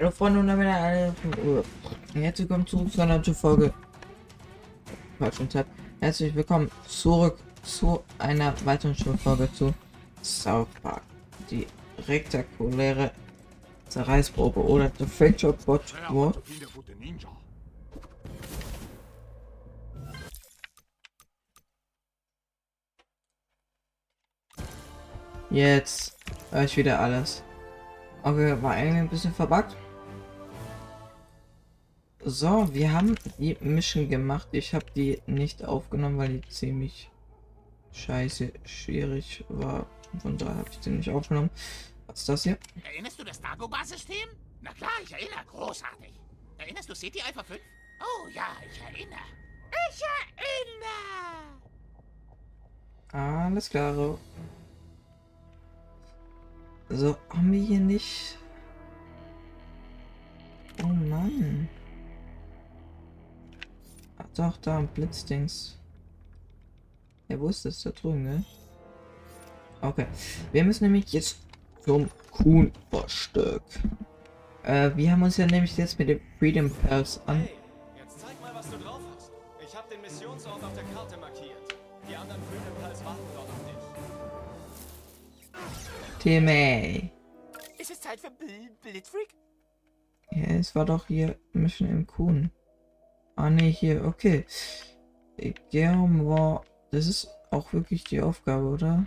Hallo Freunde und damit alle. Herzlich willkommen zurück zu einer neuen Folge. Falschen Tab. Herzlich willkommen zurück zu einer weiteren Folge zu South Park. Die rektakuläre Zerreißprobe oder The Fracture Bot War. Jetzt höre ich wieder alles. Okay, war irgendwie ein bisschen verbuggt. So, wir haben die Mission gemacht. Ich habe die nicht aufgenommen, weil die ziemlich scheiße schwierig war. Von daher habe ich die nicht aufgenommen. Was ist das hier? Erinnerst du das Dagobah-System? Na klar, ich erinnere. Großartig. Erinnerst du City Alpha 5? Oh ja, ich erinnere. Ich erinnere. Alles klar. So, haben wir hier nicht... Oh Mann. Doch, da ein Blitzdings. Ja, wo ist das? Da drüben, ne? Okay. Wir müssen nämlich jetzt zum Kuhn-Verstück. Äh, wir haben uns ja nämlich jetzt mit dem Freedom Pals an... Hey, jetzt zeig mal, was du drauf hast. Ich habe den Missionsort auf der Karte markiert. Die anderen Freedom Pals warten dort auf dich. Timmy. Ist es Zeit für Bl Blitzfreak? Ja, es war doch hier Mission im Kuhn. Ah ne, hier, okay. Germ war. Das ist auch wirklich die Aufgabe, oder?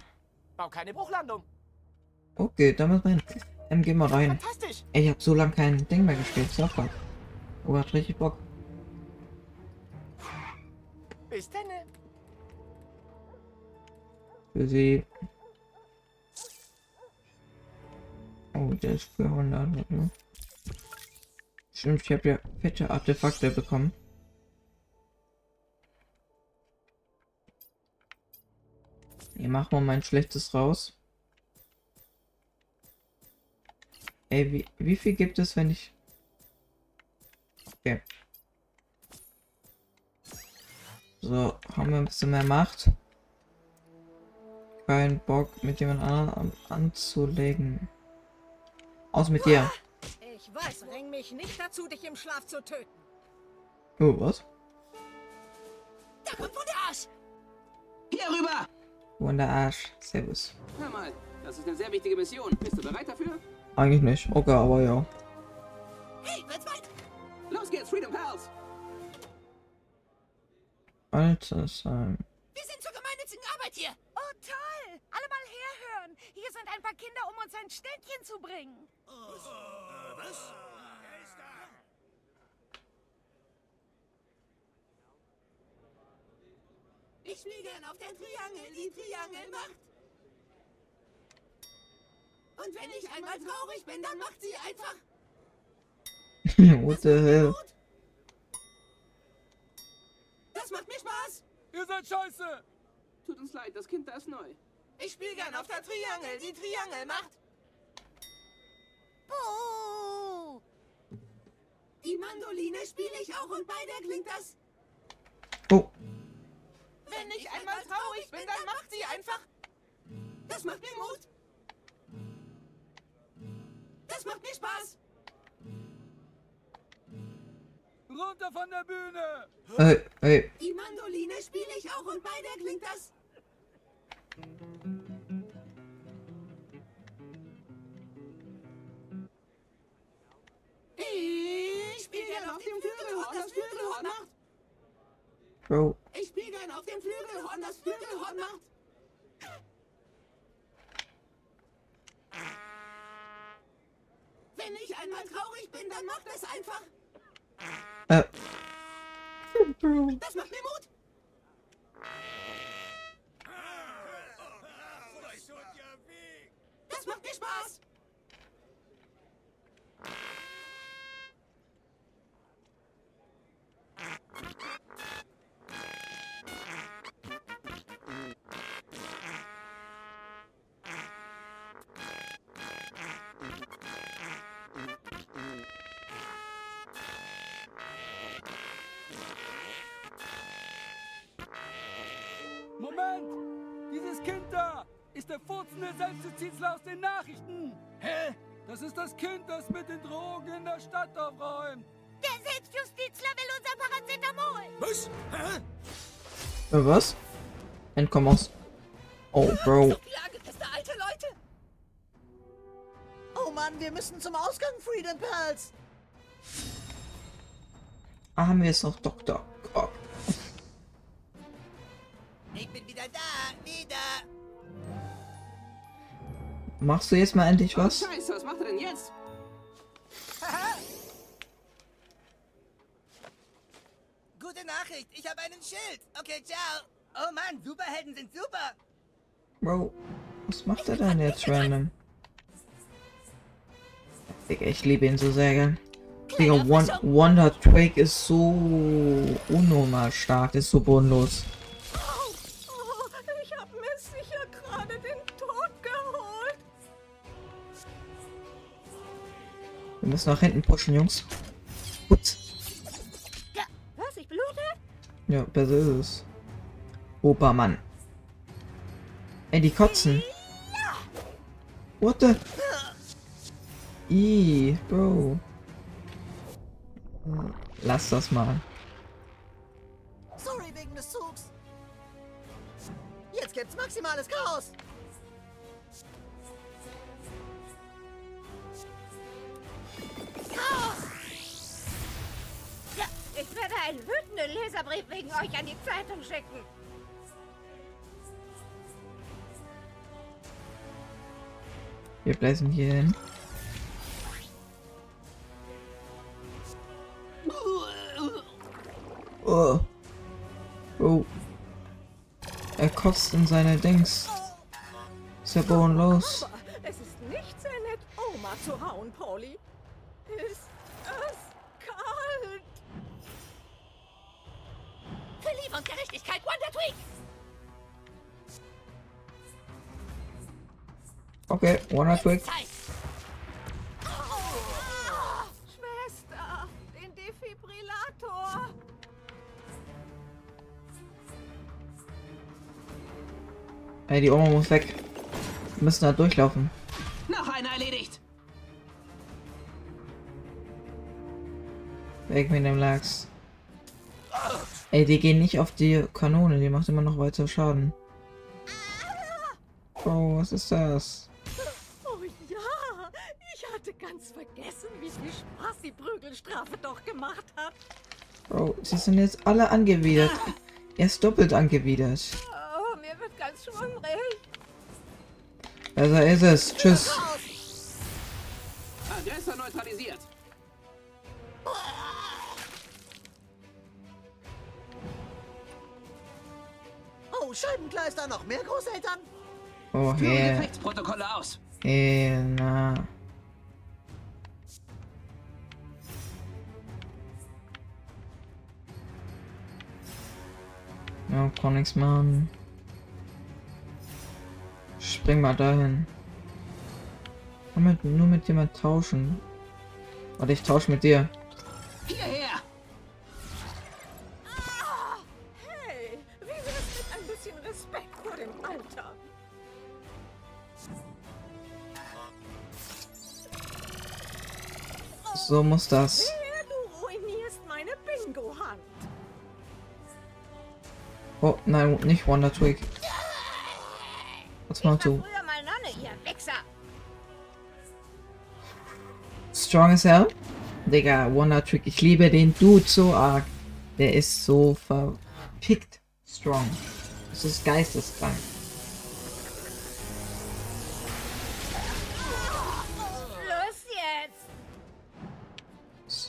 Bau keine Bruchlandung. Okay, da müssen wir hin. Dann gehen wir rein. Fantastisch. Ey, ich habe so lange kein Ding mehr gespielt. Park. Oh, hat richtig Bock. Bis dann. Für sie. Oh, der ist für 100. Ne? Stimmt, ich habe ja fette Artefakte bekommen. Hier machen wir mein schlechtes raus. Ey, wie, wie viel gibt es, wenn ich... Okay. So, haben wir ein bisschen mehr Macht. Kein Bock, mit jemand anderem an anzulegen. Aus mit dir. Ich weiß, bring mich nicht dazu, dich im Schlaf zu töten. Oh, was? Da kommt von der Arsch. Hier rüber! In der Arsch? Servus. Hör mal, das ist eine sehr wichtige Mission. Bist du bereit dafür? Eigentlich nicht. Okay, aber ja. Hey, wird's weit? Los geht's, Freedom Pals! Alter, sein. Wir sind zur gemeinnützigen Arbeit hier. Oh, toll! Alle mal herhören. Hier sind ein paar Kinder, um uns ein Ständchen zu bringen. Was? Ich spiele gern auf der Triangel, die Triangel macht. Und wenn ich einmal traurig bin, dann macht sie einfach. What the hell? Das macht mir Spaß. Ihr seid scheiße! Tut uns leid, das Kind da ist neu. Ich spiele gern auf der Triangel, die Triangel macht. Buh! Die Mandoline spiele ich auch und bei der klingt das. Oh, Wenn ich einmal traurig bin, dann macht sie einfach. Das macht mir Mut. Das macht mir Spaß. Runter von der Bühne! ey, ey. Die Mandoline spiele ich auch und bei der klingt das. Ich spiele auf dem Flügelhorn, das Flügelhorn macht. Bro. Ich spiele gern auf dem Flügelhorn, das Flügelhorn macht. Wenn ich einmal traurig bin, dann macht es einfach. Äh. Das macht mir Mut. Das macht mir Spaß. Dieses Kind da ist der furzende Selbstjustiziler aus den Nachrichten! Hä? Das ist das Kind, das mit den Drogen in der Stadt aufräumt. Der Selbstjustizler will unser Paracetamol. Was? Hä? Äh, was? Entkomm aus. Oh, Bro. Oh Mann, wir müssen zum Ausgang, Freedom Pals. Ah, haben wir jetzt noch Dr. Cock. Ich bin wieder da, wieder. Machst du jetzt mal endlich was? Scheiße, was macht er denn jetzt? Gute Nachricht, ich habe einen Schild. Okay, ciao. Oh Mann, Superhelden sind super. Bro, was macht er denn jetzt random? Digga, ich liebe ihn so sehr, gell? Digga, Won Wonder Twig ist so unnormal stark, ist so bodenlos. Wir müssen nach hinten pushen, Jungs. Putz. Was, ich blute? Ja, besser ist es. Obermann. Ey, die kotzen. What the? Ih, Bro. Lass das mal. Sorry wegen des Zugs. Jetzt gibt's maximales Chaos. Werde einen wütenden Leserbrief wegen euch an die Zeitung schicken. Wir bläsen hier hin. Oh. Oh. Er kotzt in seine Dings. Ist ja bodenlos. Es ist nicht sehr nett, Oma zu hauen, Pauli. Und Gerechtigkeit, Wonder Twig! Okay, Wonder Twig. Zeit! Schwester, den Defibrillator. Ey, die Oma muss weg. Wir müssen da durchlaufen. Noch einer erledigt. Weg mit dem Lachs. Ey, die gehen nicht auf die Kanone, die macht immer noch weiter Schaden. Oh, was ist das? Oh ja, ich hatte ganz vergessen, wie viel Spaß die Prügelstrafe doch gemacht hat. Bro, sie sind jetzt alle angewidert. Er ist doppelt angewidert. Oh, mir wird ganz schwummrig. Also ist es. Tschüss. Aggressor neutralisiert. Oh, Scheibenkleister, noch mehr Großeltern? Oh, Führe. Gefechtsprotokolle aus. Na. Ja, kann nix machen. Spring mal dahin. Nur mit, nur mit jemand tauschen. Warte, ich tausche mit dir. Hierher. So muss das. Wehe, du ruinierst meine Bingo-Hand. Oh, nein, nicht Wonder Twig. Was machst du? Strong as hell? Digga, Wonder Trick, ich liebe den Dude so arg. Der ist so verpickt strong. Das ist geisteskrank.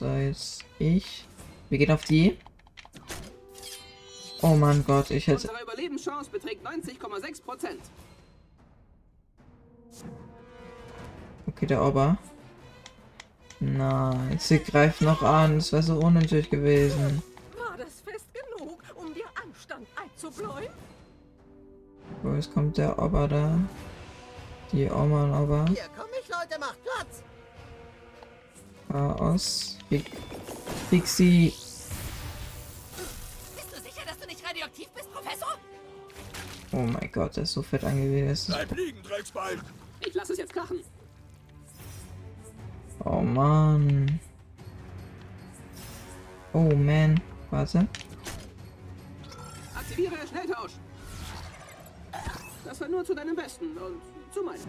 Jetzt ich. Wir gehen auf die. Oh mein Gott, ich hätte. Unsere Überlebenschance beträgt 90,6 Prozent. Okay, der Ober. Nein, sie greift noch an. Das wäre so unnötig gewesen. War das fest genug, um dir Anstand einzubläuen? So, jetzt kommt der Ober da. Die Oma und Ober. Hier komm ich, Leute, macht Platz. Chaos. Big Pixie. Bist du sicher, dass du nicht radioaktiv bist, Professor? Oh mein Gott, der ist so fett. Das ist liegen, Drecksbalg! Ich lasse es jetzt krachen. Oh Mann. Oh man. Warte. Aktiviere Schnelltausch. Das war nur zu deinem Besten und zu meinem.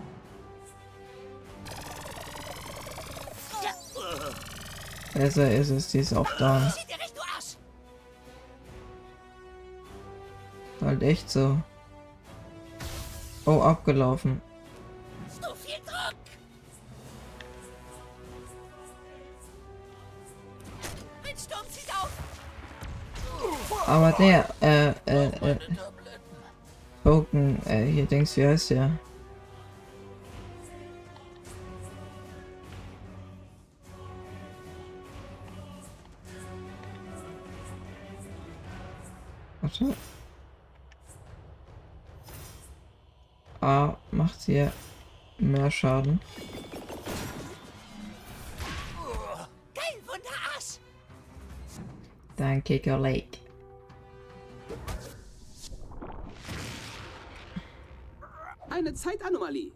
Besser ist es, die ist auch da. Du! Halt echt so. Oh, abgelaufen. Aber der, äh, äh, äh, Token, äh, hier denkst wie heißt der? Warte. A macht hier mehr Schaden. Geil, Wunderarsch! Danke, Kollege. Eine Zeitanomalie.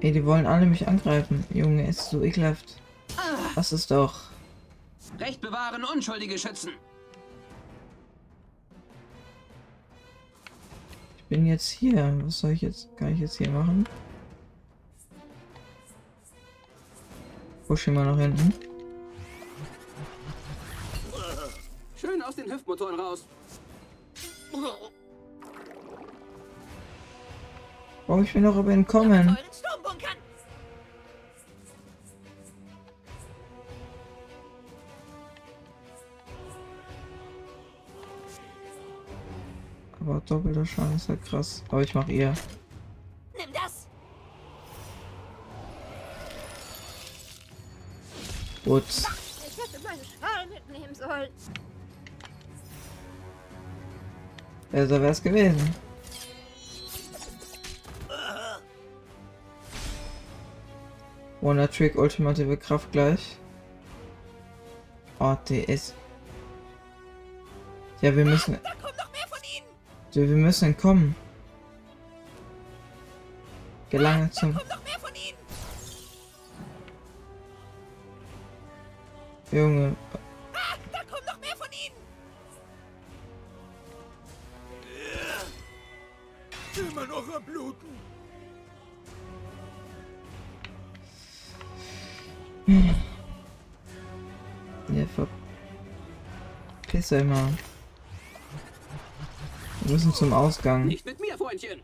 Ey, die wollen alle mich angreifen. Junge, ist so ekelhaft. Was ist doch? Recht bewahren, Unschuldige schützen. Ich bin jetzt hier. Was soll ich jetzt? Kann ich jetzt hier machen? Push ihn mal nach hinten. Schön aus den Hüftmotoren raus. Oh, ich will noch aber entkommen. Doppelter Schaden ist halt krass. Aber ich mach ihr. Nimm das! Gut. Ich hätte meine Schal mitnehmen sollen. Besser wär's gewesen. Wonder Trick, ultimative Kraft gleich. Ist. Ja, wir müssen. Wir müssen entkommen. Gelange zum. Von ihnen! Junge. Ah, da kommt noch mehr von ihnen! Immer noch am Bluten. Ja, verpiss mal. Wir müssen zum Ausgang. Nicht mit mir, Freundchen.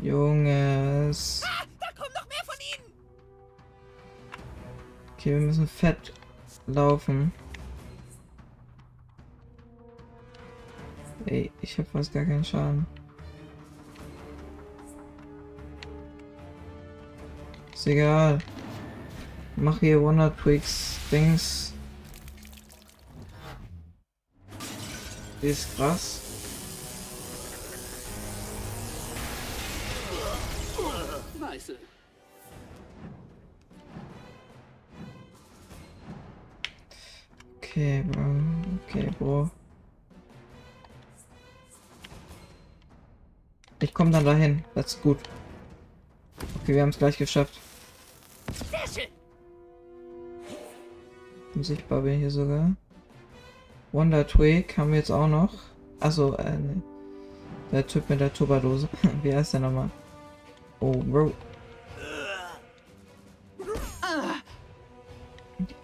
Junges. Ah, da kommt noch mehr von ihnen! Okay, wir müssen fett laufen. Ey, ich hab fast gar keinen Schaden. Ist egal. Mach hier Wonder Twix Dings. Ist krass. Weiße. Okay, Bro. Okay, Bro. Ich komme dann dahin. Das ist gut. Okay, wir haben es gleich geschafft. Unsichtbar bin ich hier sogar. Wonder Twig haben wir jetzt auch noch. Also, äh, ne. Der Typ mit der Turbadose. Wie heißt der nochmal? Oh, Bro.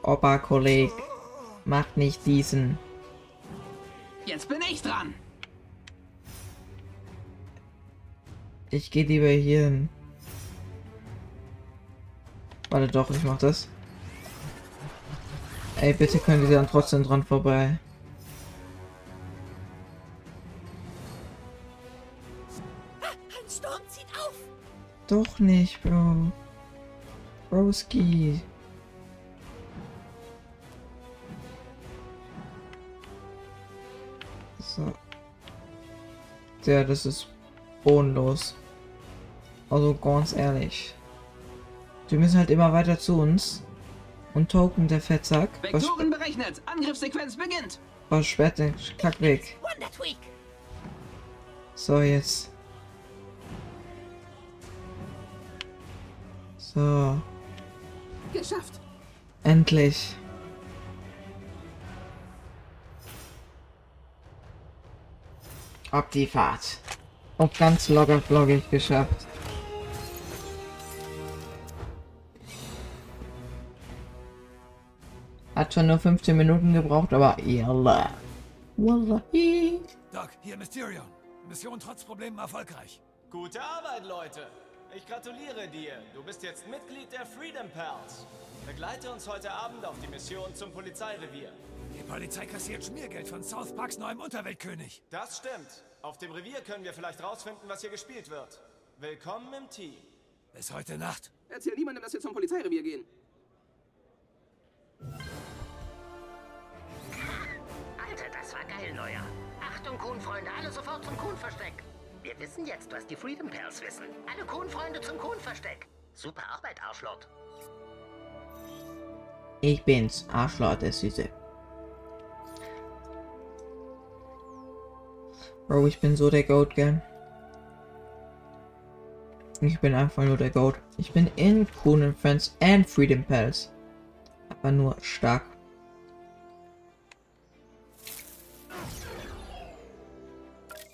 Opa, Kolleg. Macht nicht diesen. Jetzt bin ich dran. Ich gehe lieber hier hin. Warte doch, ich mach das. Ey, bitte können die dann trotzdem dran vorbei. Doch nicht, Bro. Broski. So. Ja, das ist bodenlos. Also ganz ehrlich. Die müssen halt immer weiter zu uns. Und Token, der Fettsack. Was, Vektoren berechnet. Angriffssequenz beginnt. was sperrt den Kack weg? So, jetzt. So, Geschafft. endlich. Ab die Fahrt. Und ganz locker flockig geschafft. Hat schon nur 15 Minuten gebraucht, aber yalla. Wallahi. Doc, hier Mysterion. Mission trotz Problemen erfolgreich. Gute Arbeit, Leute. Ich gratuliere dir. Du bist jetzt Mitglied der Freedom Pals. Begleite uns heute Abend auf die Mission zum Polizeirevier. Die Polizei kassiert Schmiergeld von South Parks neuem Unterweltkönig. Das stimmt. Auf dem Revier können wir vielleicht rausfinden, was hier gespielt wird. Willkommen im Team. Bis heute Nacht. Erzähl niemandem, dass wir zum Polizeirevier gehen. Alter, das war geil, Neuer. Achtung, Kuhnfreunde, alle sofort zum Kuhnversteck. Wir wissen jetzt, was die Freedom Pals wissen. Alle Kuhnfreunde zum Kuhnversteck. Super Arbeit, Arschlot. Ich bin's, Arschloch der Süße. Bro, ich bin so der Goat, gell? Ich bin einfach nur der Goat. Ich bin in Coon and Friends and Freedom Pals. Aber nur stark.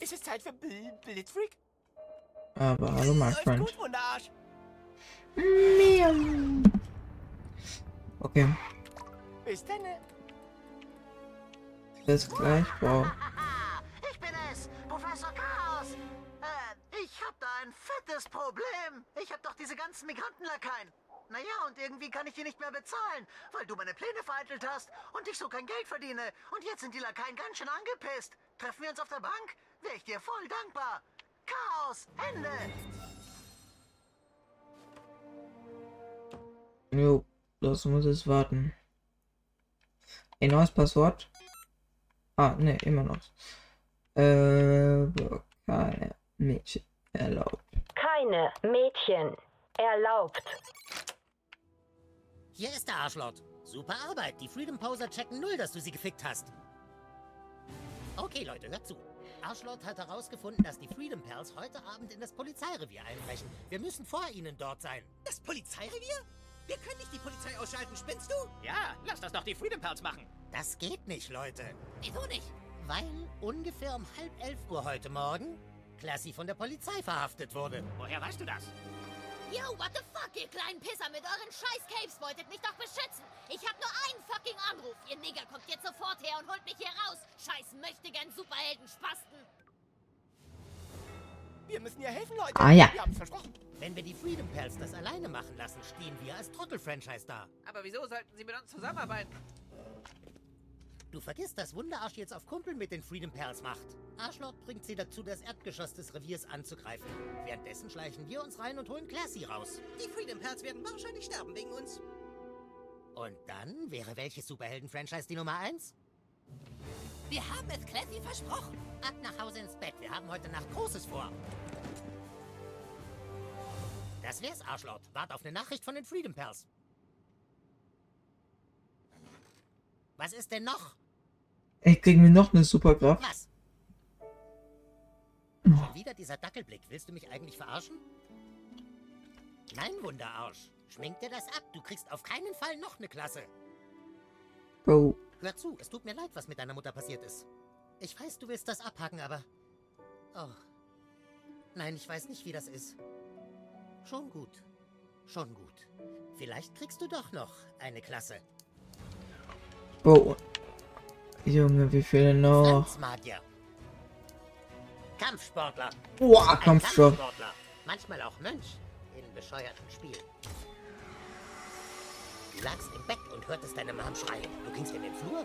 Ist es Zeit für Bl Blitzfreak? Aber hallo, friend. gut, Wunderarsch. Okay, Bis dann. bis gleich. Haha, ich bin es, Professor Chaos. Äh, ich hab da ein fettes Problem. Ich hab doch diese ganzen Migrantenlakaien. Naja, und irgendwie kann ich die nicht mehr bezahlen, weil du meine Pläne vereitelt hast und ich so kein Geld verdiene. Und jetzt sind die Lakaien ganz schön angepisst. Treffen wir uns auf der Bank? Wäre ich dir voll dankbar. Chaos, Ende. Jo, das muss es warten. Ein neues Passwort. Ah, ne, immer noch. Äh, keine Mädchen erlaubt. Keine Mädchen erlaubt. Hier ist der Arschlot. Super Arbeit. Die Freedom Poser checken null, dass du sie gefickt hast. Okay, Leute, hört zu. Arschlot hat herausgefunden, dass die Freedom Pals heute Abend in das Polizeirevier einbrechen. Wir müssen vor ihnen dort sein. Das Polizeirevier? Wir können nicht die Polizei ausschalten, spinnst du? Ja, lass das doch die Freedom Pals machen. Das geht nicht, Leute. Wieso nicht? Weil ungefähr um halb elf Uhr heute Morgen Classy von der Polizei verhaftet wurde. Woher weißt du das? Yo, what the fuck, ihr kleinen Pisser mit euren scheiß Capes wolltet mich doch beschützen. Ich hab nur einen fucking Anruf. Ihr Nigger kommt jetzt sofort her und holt mich hier raus. Scheiß möchte gern Superhelden Spasten. Wir müssen ihr helfen, Leute. Ah ja. Wir haben's versprochen. Wenn wir die Freedom Pals das alleine machen lassen, stehen wir als Trottel-Franchise da. Aber wieso sollten sie mit uns zusammenarbeiten? Du vergisst, dass Wunderarsch jetzt auf Kumpel mit den Freedom Pals macht. Arschloch bringt sie dazu, das Erdgeschoss des Reviers anzugreifen. Währenddessen schleichen wir uns rein und holen Classy raus. Die Freedom Pals werden wahrscheinlich sterben wegen uns. Und dann wäre welches Superhelden-Franchise die Nummer 1? Wir haben es Classy versprochen. Ab nach Hause ins Bett. Wir haben heute Nacht Großes vor. Das wär's, Arschlot. Wart auf eine Nachricht von den Freedom Pals. Was ist denn noch? Ey, kriegen wir noch eine Superkraft? Was? Schon wieder dieser Dackelblick. Willst du mich eigentlich verarschen? Nein, Wunderarsch. Schmink dir das ab. Du kriegst auf keinen Fall noch eine Klasse. Bro, Hör zu, es tut mir leid, was mit deiner Mutter passiert ist. Ich weiß, du willst das abhaken, aber... Oh. Nein, ich weiß nicht, wie das ist. Schon gut. Schon gut. Vielleicht kriegst du doch noch eine Klasse. Bro. Junge, wie viele noch? Kampfsportler. Boah, Kampfstoff. Kampfsportler. Manchmal auch Mönch. In bescheuerten Spielen. Du lagst im Bett und hörtest deine Mom schreien. Du gingst in den Flur.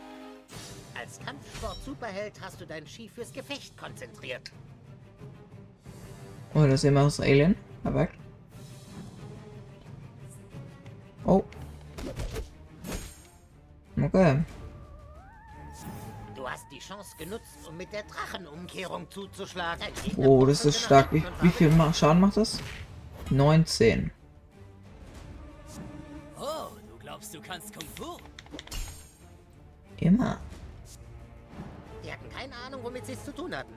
Als Kampfsport-Superheld hast du dein Ski fürs Gefecht konzentriert. Oh, das ist immer aus Alien. Aber. Oh. Okay. Du hast die Chance genutzt, um mit der Drachenumkehrung zuzuschlagen. Oh, das ist stark. Wie, wie viel Schaden macht das? 19. glaubst, du kannst Kung Fu? Immer. Die hatten keine Ahnung, womit sie es zu tun hatten.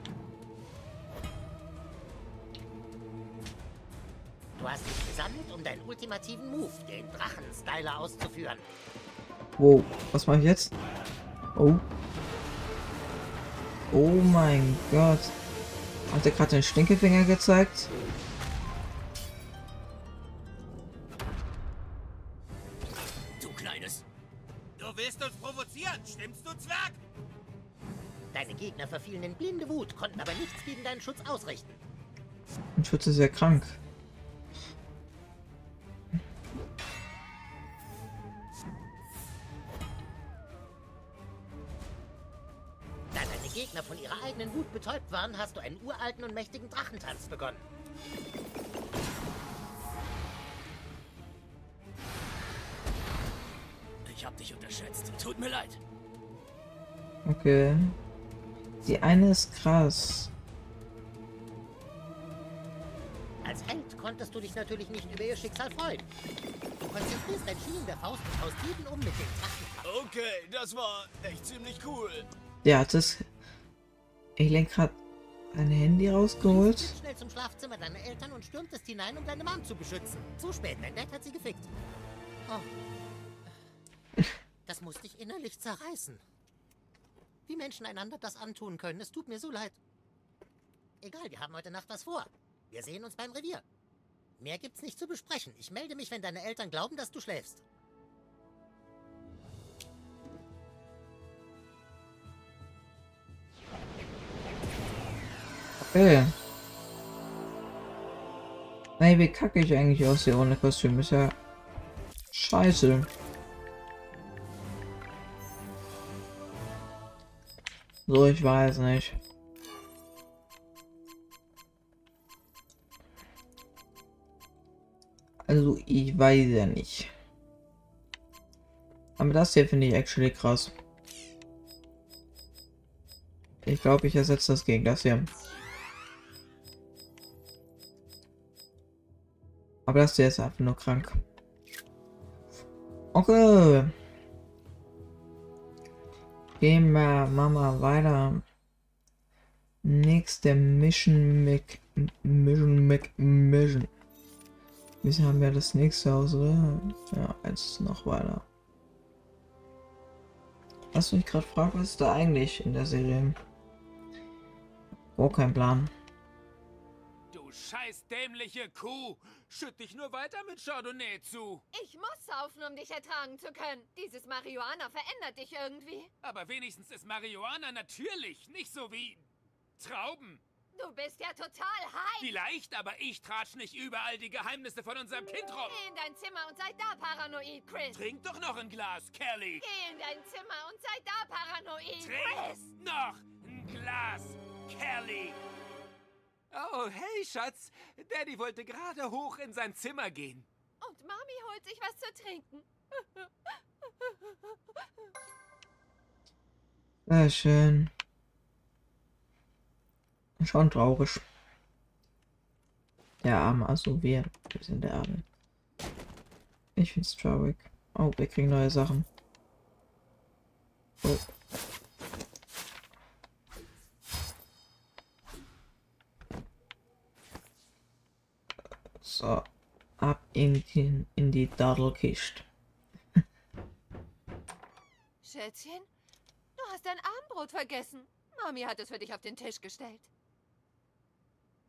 Du hast dich gesammelt, um deinen ultimativen Move, den Drachenstyler, auszuführen. Wow, was mache ich jetzt? Oh. Oh mein Gott. Hat er gerade den Stinkefinger gezeigt? Du kleines. Du willst uns provozieren, stimmst du, Zwerg? Deine Gegner verfielen in blinde Wut, konnten aber nichts gegen deinen Schutz ausrichten. Mein Schutz ist ja krank. Gegner von ihrer eigenen Wut betäubt waren, hast du einen uralten und mächtigen Drachentanz begonnen. Ich hab dich unterschätzt. Tut mir leid. Okay. Die eine ist krass. Als Held konntest du dich natürlich nicht über ihr Schicksal freuen. Du konzentrierst dein Schienen der Faust und haust jeden um mit dem Drachenkampf. Okay, das war echt ziemlich cool. Der hat das. Ich lenk grad ein Handy rausgeholt. Schnell zum Schlafzimmer deiner Eltern und stürmtest hinein, um deine Mom zu beschützen. Zu spät, dein Dad hat sie gefickt. Oh. Das muss dich innerlich zerreißen. Wie Menschen einander das antun können, es tut mir so leid. Egal, wir haben heute Nacht was vor. Wir sehen uns beim Revier. Mehr gibt's nicht zu besprechen. Ich melde mich, wenn deine Eltern glauben, dass du schläfst. Okay. Ey, wie kacke ich eigentlich aussehe ohne Kostüm? Ist ja scheiße. So, ich weiß nicht. Also, ich weiß ja nicht. Aber das hier finde ich actually krass. Ich glaube, ich ersetze das gegen das hier. Aber das hier ist einfach nur krank. Okay. Gehen wir Mama weiter. Nächste Mission Mac Mission Mac Mission. Wie haben wir das nächste Haus, oder? Ja, eins noch weiter. Was mich gerade fragt, was ist da eigentlich in der Serie? Oh, kein Plan. Scheiß dämliche Kuh! Schütt dich nur weiter mit Chardonnay zu! Ich muss saufen, um dich ertragen zu können. Dieses Marihuana verändert dich irgendwie. Aber wenigstens ist Marihuana natürlich, nicht so wie Trauben. Du bist ja total high. Vielleicht, aber ich tratsch nicht überall die Geheimnisse von unserem Kind rum. Geh in dein Zimmer und sei da paranoid, Chris. Trink doch noch ein Glas, Kelly. Geh in dein Zimmer und sei da paranoid, Trink Chris. noch ein Glas, Kelly. Oh, hey, Schatz. Daddy wollte gerade hoch in sein Zimmer gehen. Und Mami holt sich was zu trinken. Sehr schön. Schon traurig. Der Arme, also wir. Wir sind der Arme. Ich find's traurig. Oh, wir kriegen neue Sachen. Oh. So. Ab in die, in die Dadelkiste. Schätzchen, du hast dein Abendbrot vergessen. Mami hat es für dich auf den Tisch gestellt.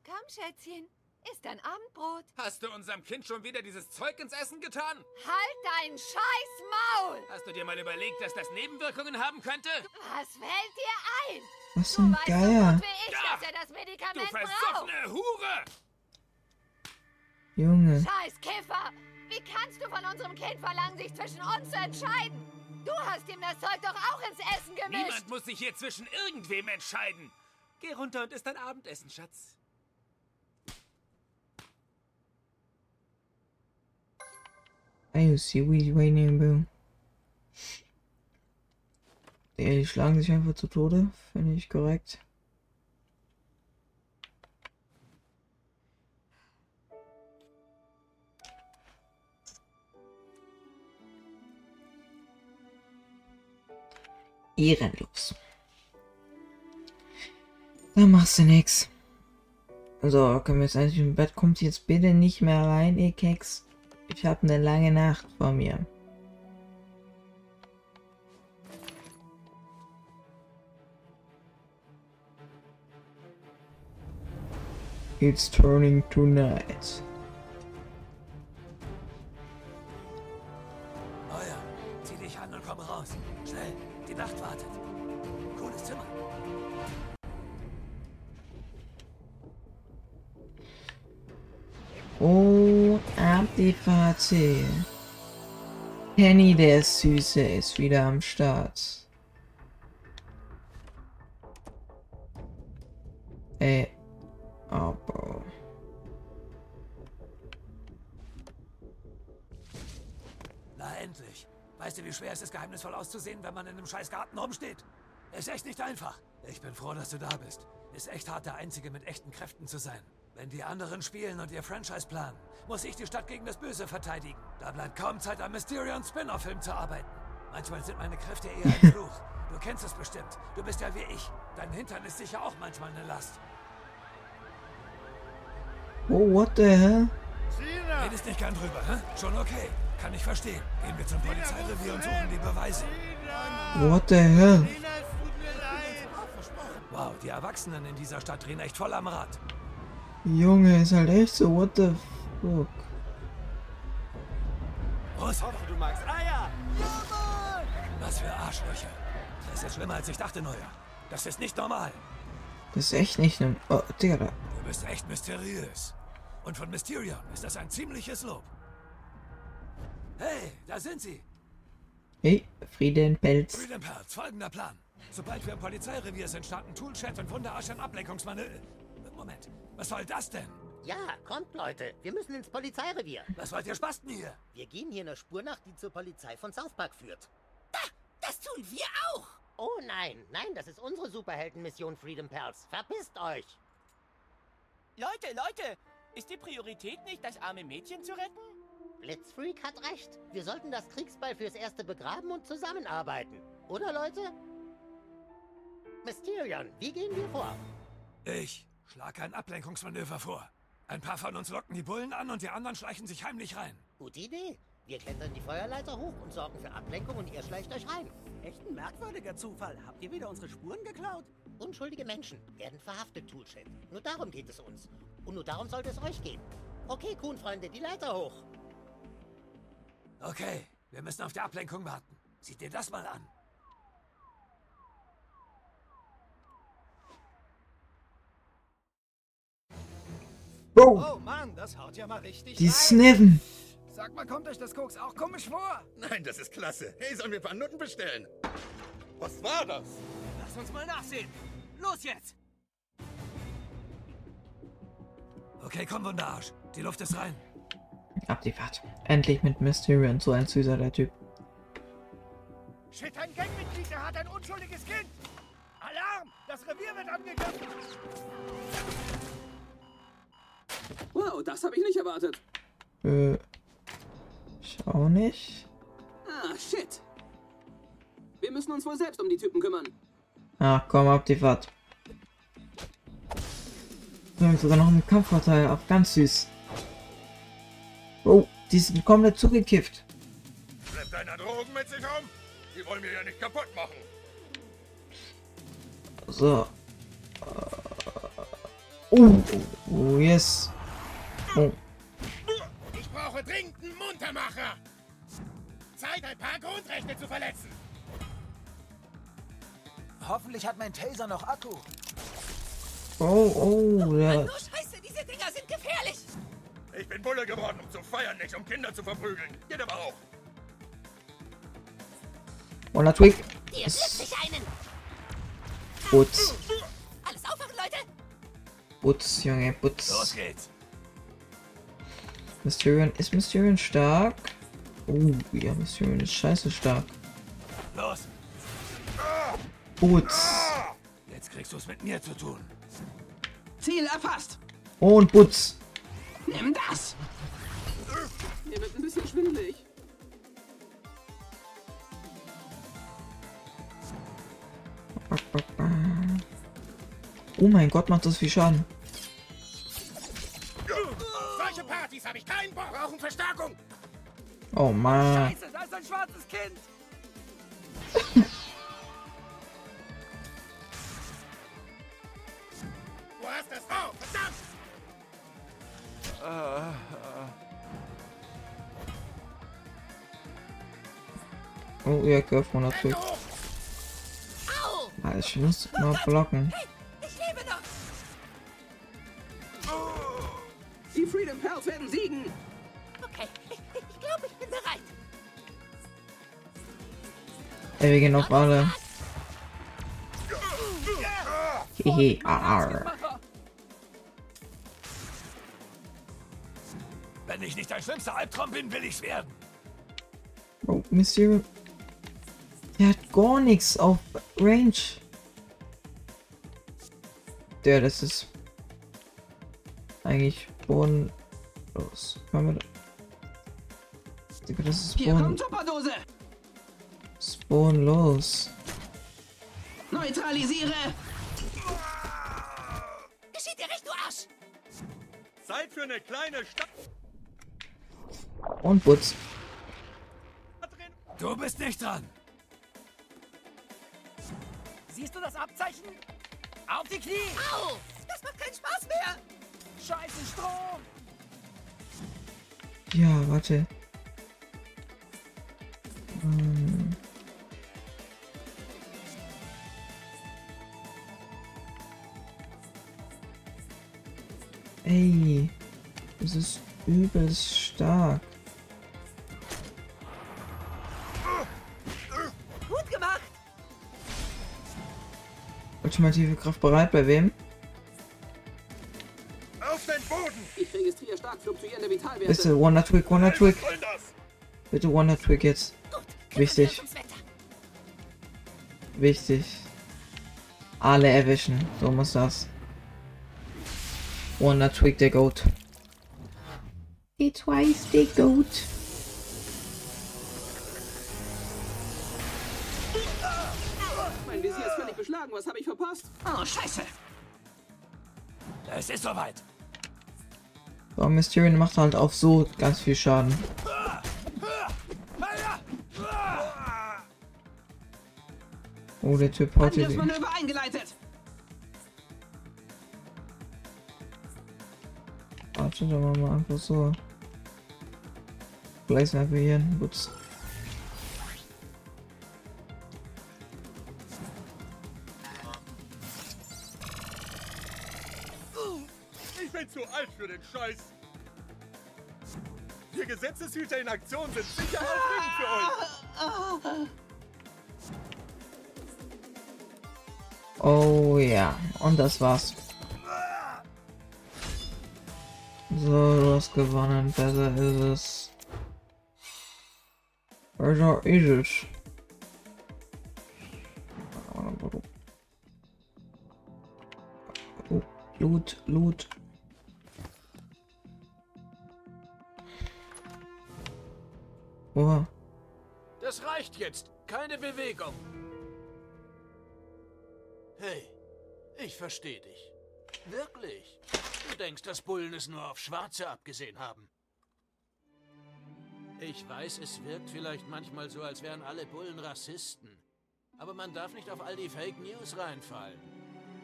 Komm, Schätzchen, isst dein Abendbrot. Hast du unserem Kind schon wieder dieses Zeug ins Essen getan? Halt dein scheiß Maul! Hast du dir mal überlegt, dass das Nebenwirkungen haben könnte? Was fällt dir ein? Was Du ein weißt so Geier. gut wie ich, Ja. dass er das Du Medikament braucht. versoffene Hure! Junge. Scheiß Kiffer! Wie kannst du von unserem Kind verlangen, sich zwischen uns zu entscheiden? Du hast ihm das Zeug doch auch ins Essen gemischt. Niemand muss sich hier zwischen irgendwem entscheiden. Geh runter und isst dein Abendessen, Schatz. Hey, you see we waiting boo. Ja, die schlagen sich einfach zu Tode, finde ich korrekt. Ehrenlos. Da machst du nix. So, können wir jetzt eigentlich im Bett? Kommt jetzt bitte nicht mehr rein, ihr Keks. Ich habe eine lange Nacht vor mir. It's turning to night. Die Party. Penny, der Süße, ist wieder am Start. Ey. Aber. Na endlich. Weißt du, wie schwer es ist, geheimnisvoll auszusehen, wenn man in einem scheiß Garten rumsteht? Ist echt nicht einfach. Ich bin froh, dass du da bist. Ist echt hart, der Einzige mit echten Kräften zu sein. Wenn die anderen spielen und ihr Franchise planen, muss ich die Stadt gegen das Böse verteidigen. Da bleibt kaum Zeit, am Mysterion Spin-off-Film zu arbeiten. Manchmal sind meine Kräfte eher ein Fluch. Du kennst es bestimmt. Du bist ja wie ich. Dein Hintern ist sicher auch manchmal eine Last. Oh, what the hell? Redest nicht gern drüber, hä? Schon okay. Kann ich verstehen. Gehen wir zum Polizeirevier und suchen die Beweise. What the hell? Wow, die Erwachsenen in dieser Stadt drehen echt voll am Rad. Junge, ist halt echt so, what the fuck? Los, Hoffe, du magst Eier. was für Arschlöcher. Das ist schlimmer, als ich dachte, Neuer. Das ist nicht normal. Das ist echt nicht ne. Oh, Digga, da. Du bist echt mysteriös. Und von Mysterion ist das ein ziemliches Lob. Hey, da sind sie. Hey, Friedenpelz. Freedom Pelz, folgender Plan. Sobald wir im Polizeirevier sind, starten Toolchat und Wunderasch ein Ablenkungsmanöver. Moment, was soll das denn? Ja, kommt, Leute. Wir müssen ins Polizeirevier. Was wollt ihr Spasten hier? Wir gehen hier einer Spur nach, die zur Polizei von South Park führt. Das tun wir auch. Oh nein, nein, das ist unsere Superheldenmission Freedom Pals. Verpisst euch! Leute, Leute, ist die Priorität nicht, das arme Mädchen zu retten? Blitzfreak hat recht. Wir sollten das Kriegsbeil fürs Erste begraben und zusammenarbeiten. Oder, Leute? Mysterion, wie gehen wir vor? Ich schlage ein Ablenkungsmanöver vor. Ein paar von uns locken die Bullen an und die anderen schleichen sich heimlich rein. Gute Idee. Wir klettern die Feuerleiter hoch und sorgen für Ablenkung und ihr schleicht euch rein. Echt ein merkwürdiger Zufall. Habt ihr wieder unsere Spuren geklaut? Unschuldige Menschen werden verhaftet, Toolshed. Nur darum geht es uns. Und nur darum sollte es euch gehen. Okay, Kuhn-Freunde, die Leiter hoch. Okay, wir müssen auf die Ablenkung warten. Sieh dir das mal an. Bro, Oh Mann, das haut ja mal richtig die sniffen. Sag mal, kommt euch das Koks auch komisch vor? Nein, das ist klasse. Hey, sollen wir ein paar Nutten bestellen? Was war das? Lass uns mal nachsehen. Los jetzt. Okay, komm, Wunderarsch. Die Luft ist rein. Ab die Fahrt. Endlich mit Mysterion, so ein süßer der Typ. Shit, ein Gangmitglied, der hat ein unschuldiges Kind. Alarm! Das Revier wird angegriffen. Wow, das habe ich nicht erwartet. Äh, ich auch nicht. Ah, shit. Wir müssen uns wohl selbst um die Typen kümmern. Ach komm, ab die Fahrt. Wir haben sogar noch einen Kampfvorteil, auf ganz süß. Oh, die sind komplett zugekifft. Schleppt einer Drogen mit sich rum? Die wollen wir ja nicht kaputt machen. So. Oh, oh yes. Oh, Ich brauche dringend einen Muntermacher. Zeit, ein paar Grundrechte zu verletzen. Hoffentlich hat mein Taser noch Akku. oh, oh, ja. Nur Scheiße, diese Dinger sind gefährlich. Ich bin Bulle geworden, um zu feiern, nicht um Kinder zu verprügeln. Geht aber auch. Wonder Twig. Dir blitz ich einen. Putz. Alles aufwachen, Leute. Putz, Junge, Los Putz. geht's. Mysterion, ist Mysterion stark? Oh, ja, Mysterion ist scheiße stark. Los. Putz. Jetzt kriegst du es mit mir zu tun. Ziel erfasst. Und Putz. Nimm das. Mir wird ein bisschen schwindelig. Oh mein Gott, macht das viel Schaden. Brauchen Verstärkung. Oh Mann. Scheiße, da ist ein schwarzes Kind. Du hast das V. Verdammt. Oh, ja, Griff 100 Stück. Au! Ah, ich muss mal blocken. Ich lebe noch. Die Freedom Pals werden siegen. Ey, wir gehen auf alle. Hehe, arr. Wenn ich nicht dein schlimmster Albtraum bin, will ich's werden. Bro, Monsieur. Der hat gar nichts auf Range. Der, das ist eigentlich bodenlos. Können wir da- Digga, das ist Hier boden kommt Tupperdose. Spawnlos. Neutralisiere. Geschieht dir recht, du Arsch. Zeit für eine kleine Stadt. Und Butz. Du bist nicht dran. Siehst du das Abzeichen? Auf die Knie. Au! Das macht keinen Spaß mehr. Scheiße Strom. Ja, warte. Ey, das ist übelst stark. Gut gemacht. Ultimative Kraft bereit bei wem? Auf den Boden! Ich registriere stark fluktuierende Vitalwerte. Bitte, Wonder Twig, Wonder Twig. Was soll das? Bitte Wonder Twig jetzt. Wichtig, wichtig. Alle erwischen, so muss das. Wonder Twig der Goat. It twice the goat. Mein Visier ist völlig beschlagen. Was habe ich verpasst? Oh, scheiße. Es ist soweit. So, Mysterion macht halt auch so ganz viel Schaden. Oh, der Typ haut hier den. Angriffsmanöver eingeleitet. Warte doch mal einfach so. Gleich navigieren. Ups. Ich bin zu alt für den Scheiß. Wir Gesetzeshüter in Aktion sind sicher aufregend für euch. Oh ja, und das war's. So, du hast gewonnen. Besser ist es. Besser ist es. Oh, Loot, Loot. Oha. Das reicht jetzt. Keine Bewegung. Hey, ich verstehe dich. Wirklich. Du denkst, dass Bullen es nur auf Schwarze abgesehen haben. Ich weiß, es wirkt vielleicht manchmal so, als wären alle Bullen Rassisten. Aber man darf nicht auf all die Fake News reinfallen.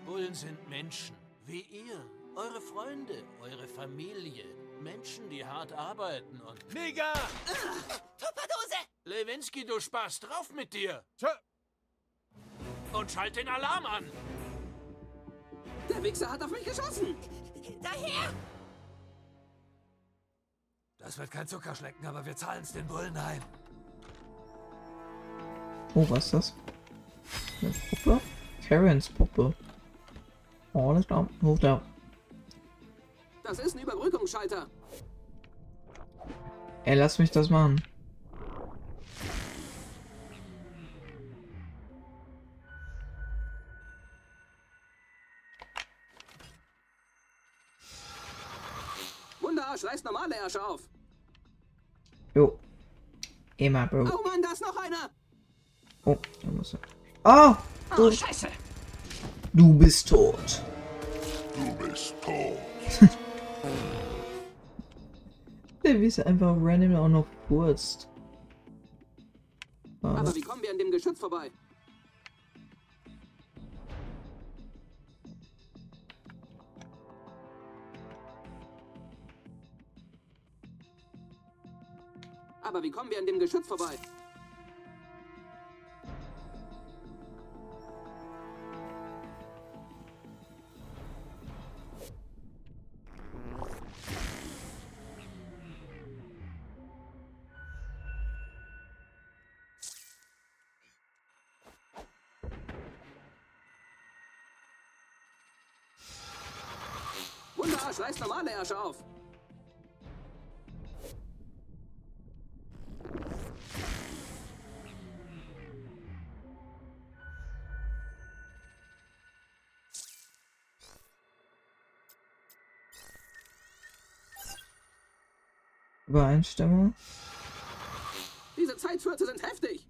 Bullen sind Menschen, wie ihr, eure Freunde, eure Familie. Menschen, die hart arbeiten und... Mega! Tupperdose. Lewinsky, du Spaß, drauf mit dir! Und schalt den Alarm an! Der Wichser hat auf mich geschossen. Daher. Das wird kein Zuckerschlecken, aber wir zahlen es den Bullen ein. Oh, was ist das? Eine Puppe? Karens Puppe. Oh, alles klar. Hoch da. Das ist ein Überbrückungsschalter. Ey, lass mich das machen. Reiß normale Ärsche auf. Jo. Immer, Bro. Oh Mann, da ist noch einer. Oh, da muss er. Oh! Du, Scheiße. du bist tot. Du bist tot. Der sie einfach random auch noch. Ah, Aber wie kommen wir an dem Geschütz vorbei? Aber wie kommen wir an dem Geschütz vorbei? Wunderarsch, reiß normale Ärsche auf. Übereinstimmung. Diese Zeitschürze sind heftig.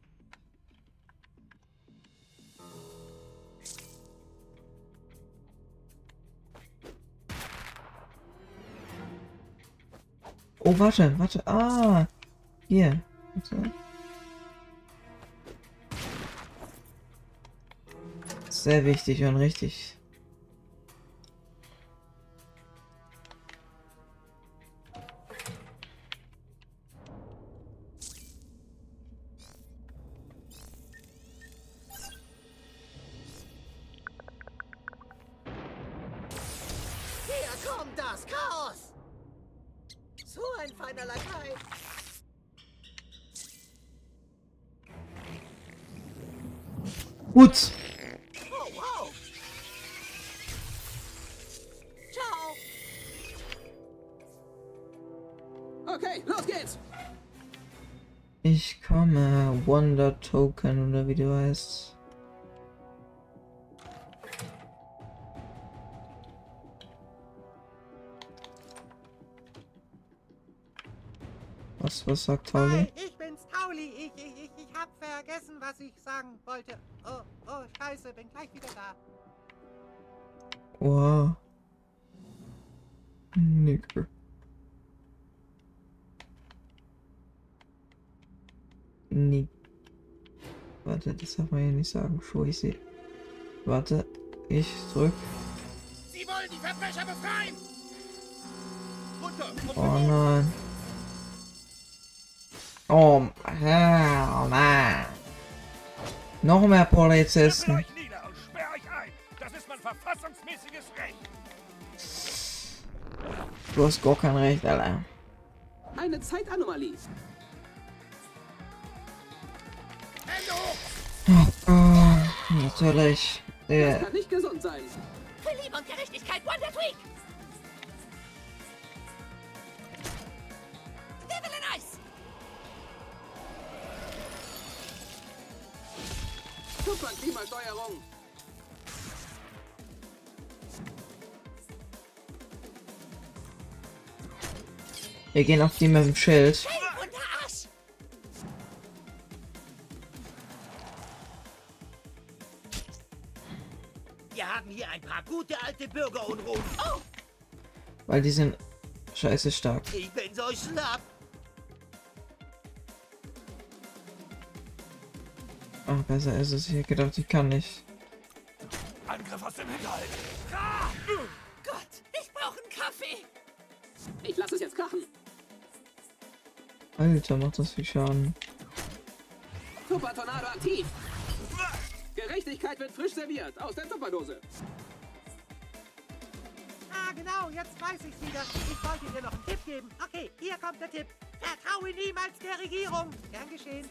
Oh, warte, warte. Ah, hier. Warte. Sehr wichtig und richtig. Was, sagt Tauli? Hi, ich bin's, Tauli. Ich, ich, ich, ich hab vergessen, was ich sagen wollte. Oh, oh, scheiße, bin gleich wieder da. Wow. Nigger. Nee. Warte, das darf man ja nicht sagen. Scheiße. Warte, ich drück. Sie wollen die Verbrecher befreien! Runter! Oh nein. Oh, oh nein. Noch mehr Polizisten. Du hast gar kein Recht, Alter. Eine Zeitanomalie. Hände hoch! Oh, natürlich. Das kann nicht gesund sein. Für Liebe und Gerechtigkeit, Wonder Tweak! Super Klimasteuerung. wir gehen auf die mit dem Schild. Wir haben hier ein paar gute alte Bürgerunruhen. Oh, Weil die sind scheiße stark. Ich bin so schlapp. Ach, besser ist es. Ich hätte gedacht, ich kann nicht. Angriff aus dem Hinterhalt. Gott, ich brauche einen Kaffee! Ich lasse es jetzt krachen. Alter, macht das viel Schaden. Super Tornado aktiv. Gerechtigkeit wird frisch serviert aus der Tupperdose. Ah, genau, jetzt weiß ich's wieder. Ich wollte dir noch einen Tipp geben. Okay, hier kommt der Tipp. Vertraue niemals der Regierung. Gern geschehen.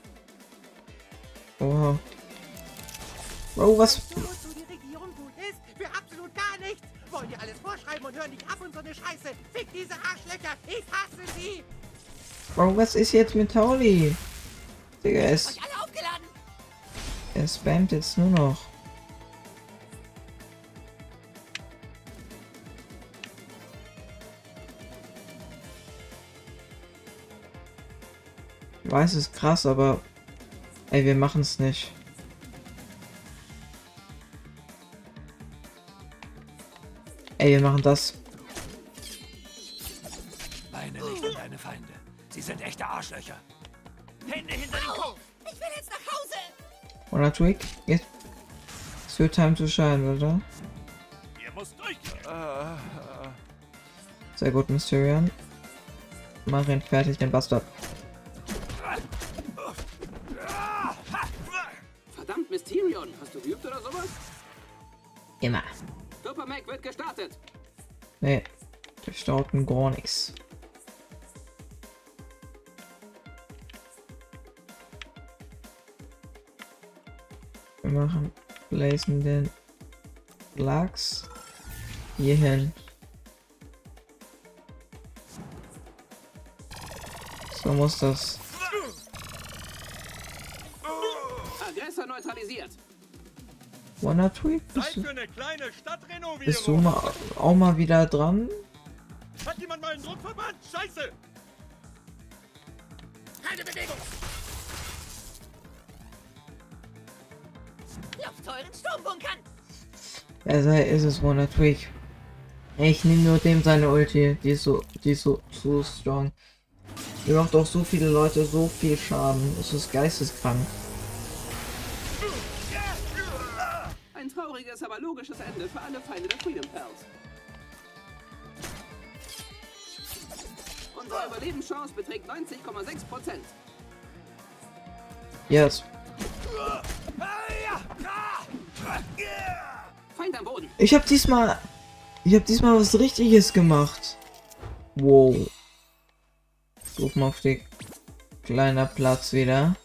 Absolut gar nichts. Wollen dir alles vorschreiben und hören nicht ab und so eine Scheiße. Fick diese Arschlöcher. Ich hasse sie. Bro, was ist jetzt mit Tauli? Digga, er, ist, er spammt jetzt nur noch. Ich weiß, es ist krass, aber Ey, wir machen es nicht. Ey, wir machen das. Meine nicht an deine Feinde. Sie sind echte Arschlöcher. Hände hinter den Kopf. Ich will jetzt nach Hause. Oder Twig? Jetzt. It's your time to shine, oder? Ihr müsst durch. Ah, ah, ah. Sehr gut, Mysterion. Marin fertig den Bastard. Gar nichts. Wir machen, lassen den Lachs hier hin. So muss das. Aggressor neutralisiert. Tweet? Bist du, für eine kleine Stadtrenovierung. bist du mal, auch mal wieder dran? Einen Druckverband? Scheiße! Keine Bewegung! Klopft euren Sturmbunkern! Ja, sei ist es Wonder Twig. Ich nehme nur dem seine Ulti. Die ist so, die ist so, so strong. Die macht auch so viele Leute so viel Schaden. Es ist geisteskrank. Ein trauriges, aber logisches Ende für alle Feinde der Freedom Pals. Unsere Überlebenschance beträgt 90,6 Prozent. Yes. Feind am Boden. Ich habe diesmal, ich habe diesmal was Richtiges gemacht. Wow. Such mal auf die kleiner Platz wieder.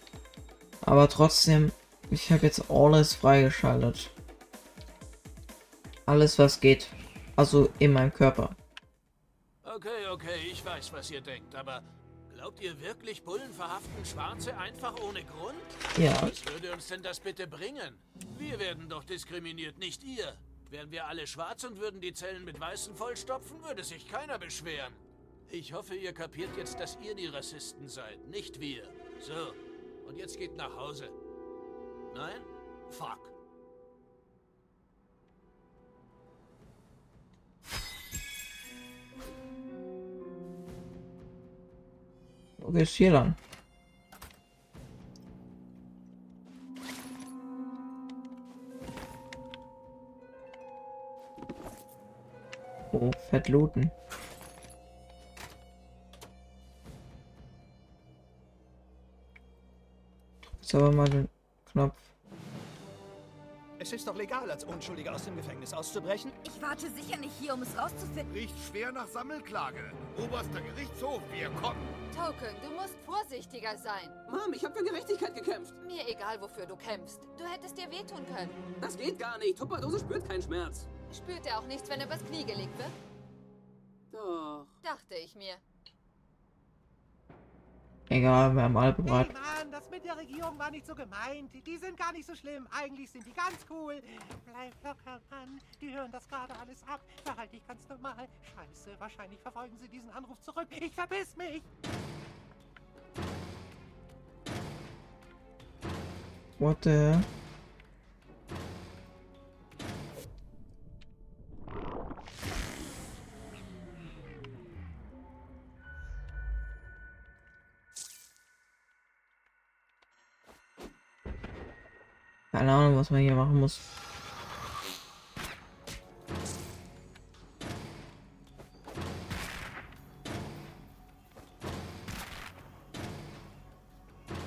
Aber trotzdem, ich habe jetzt alles freigeschaltet. Alles was geht. Also in meinem Körper. Okay, okay, ich weiß, was ihr denkt, aber glaubt ihr wirklich, Bullen verhaften Schwarze einfach ohne Grund? Ja. Was würde uns denn das bitte bringen? Wir werden doch diskriminiert, nicht ihr. Wären wir alle schwarz und würden die Zellen mit Weißen vollstopfen, würde sich keiner beschweren. Ich hoffe, ihr kapiert jetzt, dass ihr die Rassisten seid, nicht wir. So, und jetzt geht nach Hause. Nein? Fuck. Wo geht's hier lang? Oh, fett looten. Jetzt aber mal den Knopf. Es ist doch legal, als Unschuldiger aus dem Gefängnis auszubrechen. Ich warte sicher nicht hier, um es rauszufinden. Riecht schwer nach Sammelklage. Oberster Gerichtshof, wir kommen. Token, du musst vorsichtiger sein. Mom, ich habe für Gerechtigkeit gekämpft. Mir egal, wofür du kämpfst. Du hättest dir wehtun können. Das geht gar nicht. Tupperdose spürt keinen Schmerz. Spürt er auch nichts, wenn er übers Knie gelegt wird? Doch. Dachte ich mir. Egal, wir haben alle bereit. Hey Mann, das mit der Regierung war nicht so gemeint. Die sind gar nicht so schlimm. Eigentlich sind die ganz cool. Bleib locker, Mann. Die hören das gerade alles ab. Verhalte dich ganz normal. Scheiße, wahrscheinlich verfolgen sie diesen Anruf zurück. Ich verbiss mich. What the was man hier machen muss.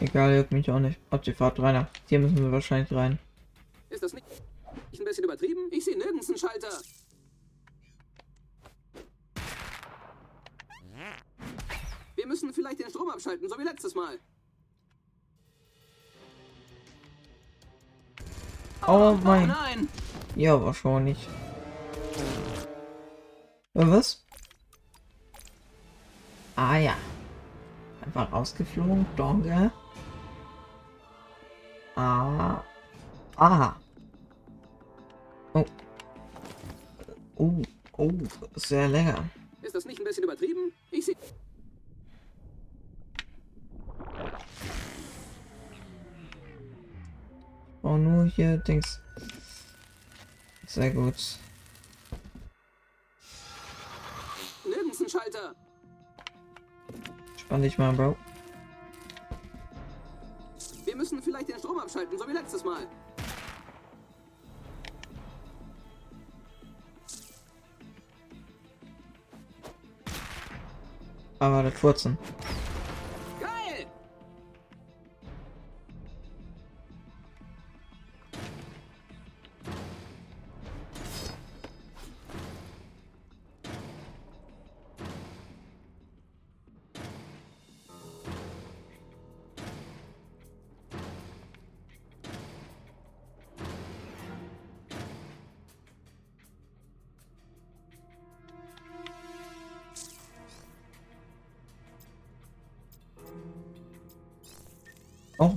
Egal, juckt mich auch nicht. Ob die Fahrt rein. Hier müssen wir wahrscheinlich rein. Ist das nicht ein bisschen übertrieben? Ich sehe nirgends einen Schalter. Wir müssen vielleicht den Strom abschalten, so wie letztes Mal. Oh mein. nein. Ja, wahrscheinlich. Was? Ah ja. Einfach rausgeflogen. Danke. Ah. Aha. Oh. Oh. Oh. Sehr lecker. Ist das nicht ein bisschen übertrieben? Ich sehe... Oh, nur hier Dings. Sehr gut. Schalter. Spann dich mal, Bro. Wir müssen vielleicht den Strom abschalten, so wie letztes Mal. Aber das Furzen.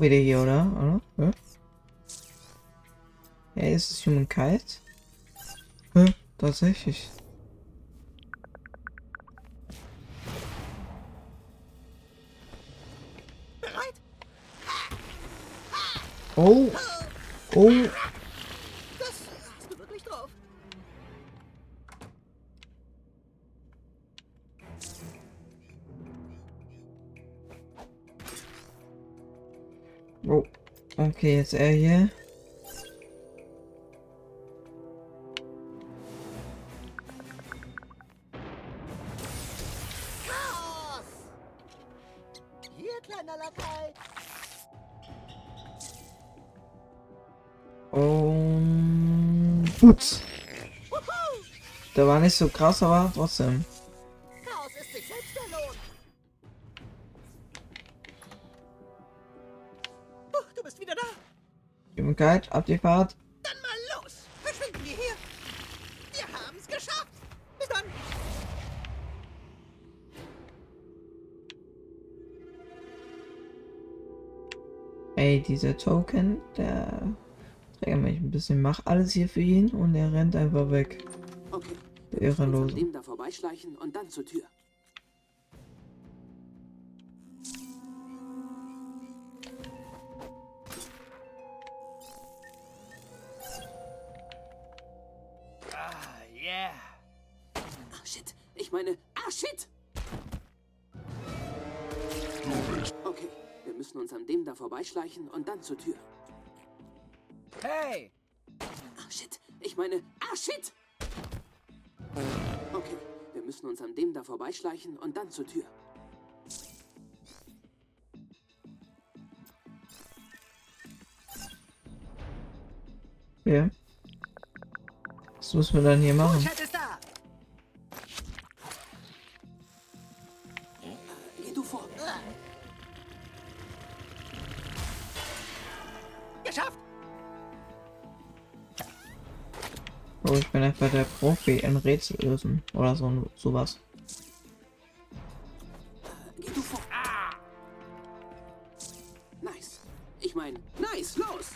Wieder hier, oder? oder? Ja. Ja, ist es Human Kite? Ja, tatsächlich. Bereit? Oh! Oh! Okay, jetzt er hier. Und... Ups. Der war nicht so krass, aber trotzdem. Kite, ab die Fahrt. Dann mal los. Verschwinden wir hier. Wir haben's geschafft. Bis dann. Ey, dieser Token, der trägt mich ein bisschen. Mach alles hier für ihn und er rennt einfach weg. Okay. Der dem da vorbeischleichen und dann zur Tür. Vorbeischleichen und dann zur Tür. Hey! Ah, shit. Ich meine, ah, shit! Okay, wir müssen uns an dem da vorbeischleichen und dann zur Tür. Ja. Was müssen wir dann hier machen? Oh, ich bin einfach der Profi in Rätsel lösen. Oder so sowas. Geh du vor. Ah! Nice. Ich meine, nice, los!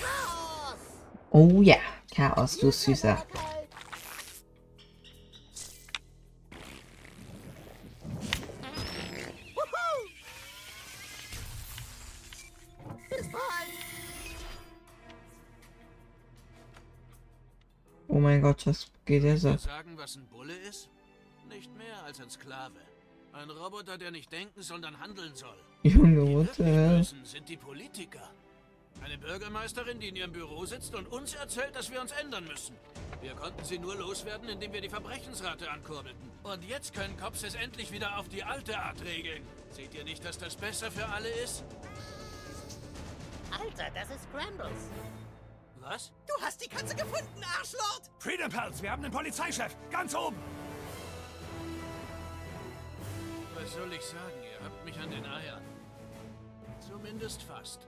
Chaos. Oh ja, Chaos, du Süßer. Mein Gott, was geht Wir ab? sagen, was ein Bulle ist? Nicht mehr als ein Sklave. Ein Roboter, der nicht denken, sondern handeln soll. Junge, what the hell? Bösen sind die Politiker. Eine Bürgermeisterin, die in ihrem Büro sitzt und uns erzählt, dass wir uns ändern müssen. Wir konnten sie nur loswerden, indem wir die Verbrechensrate ankurbelten. Und jetzt können Cops es endlich wieder auf die alte Art regeln. Seht ihr nicht, dass das besser für alle ist? Alter, das ist Scrambles. Was? Du hast die Katze gefunden, Arschlord. Freedom Pals, wir haben den Polizeichef. Ganz oben. Was soll ich sagen? Ihr habt mich an den Eiern. Zumindest fast.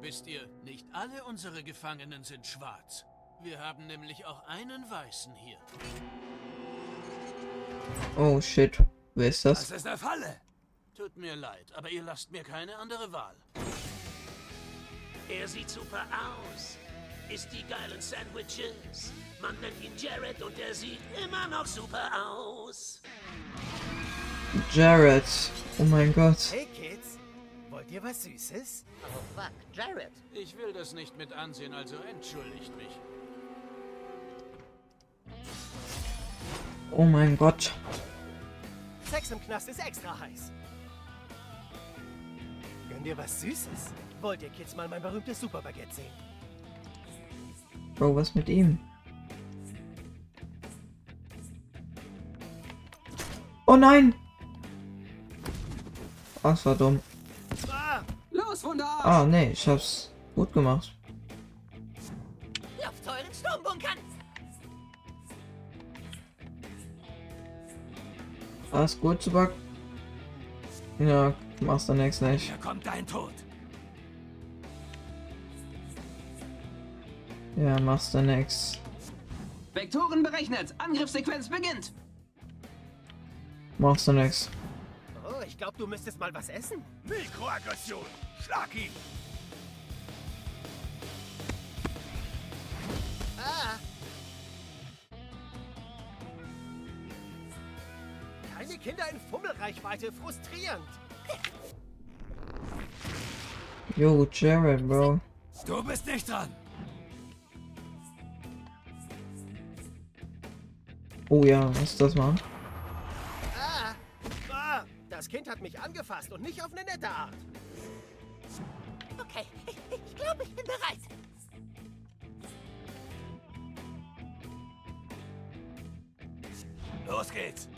Wisst ihr, nicht alle unsere Gefangenen sind schwarz. Wir haben nämlich auch einen Weißen hier. Oh shit, wer ist das? ist eine Falle. Tut mir leid, aber ihr lasst mir keine andere Wahl. Er sieht super aus. Isst die geilen Sandwiches. Man nennt ihn Jared und er sieht immer noch super aus. Jared. Oh mein Gott. Hey Kids, wollt Wollt ihr was Süßes? Oh fuck, Jared. Ich will das nicht mit ansehen, also entschuldigt mich. Oh mein Gott. Sex im Knast ist extra heiß. Gönn dir was Süßes? Wollt ihr Kids mal mein berühmtes Superbaguette sehen? Bro, was mit ihm? Oh nein! Ach, das war dumm. Los, Wunderarsch! Ah, nee, ich hab's gut gemacht. Lauft zu euren Sturmbunkern! Alles gut, Zuback? Ja, machst du nix nicht. Hier kommt dein Tod. Ja, machst du nix. Vektoren berechnet. Angriffssequenz beginnt. Machst du nix. Oh, ich glaube, du müsstest mal was essen. Mikroaggression. Schlag ihn. Ah. Keine Kinder in Fummelreichweite. Frustrierend. Yo, Jared, Bro. Du bist nicht dran. Oh ja, lass das mal. Ah. Ah. Das Kind hat mich angefasst und nicht auf eine nette Art. Okay, ich, ich glaube, ich bin bereit. Los geht's.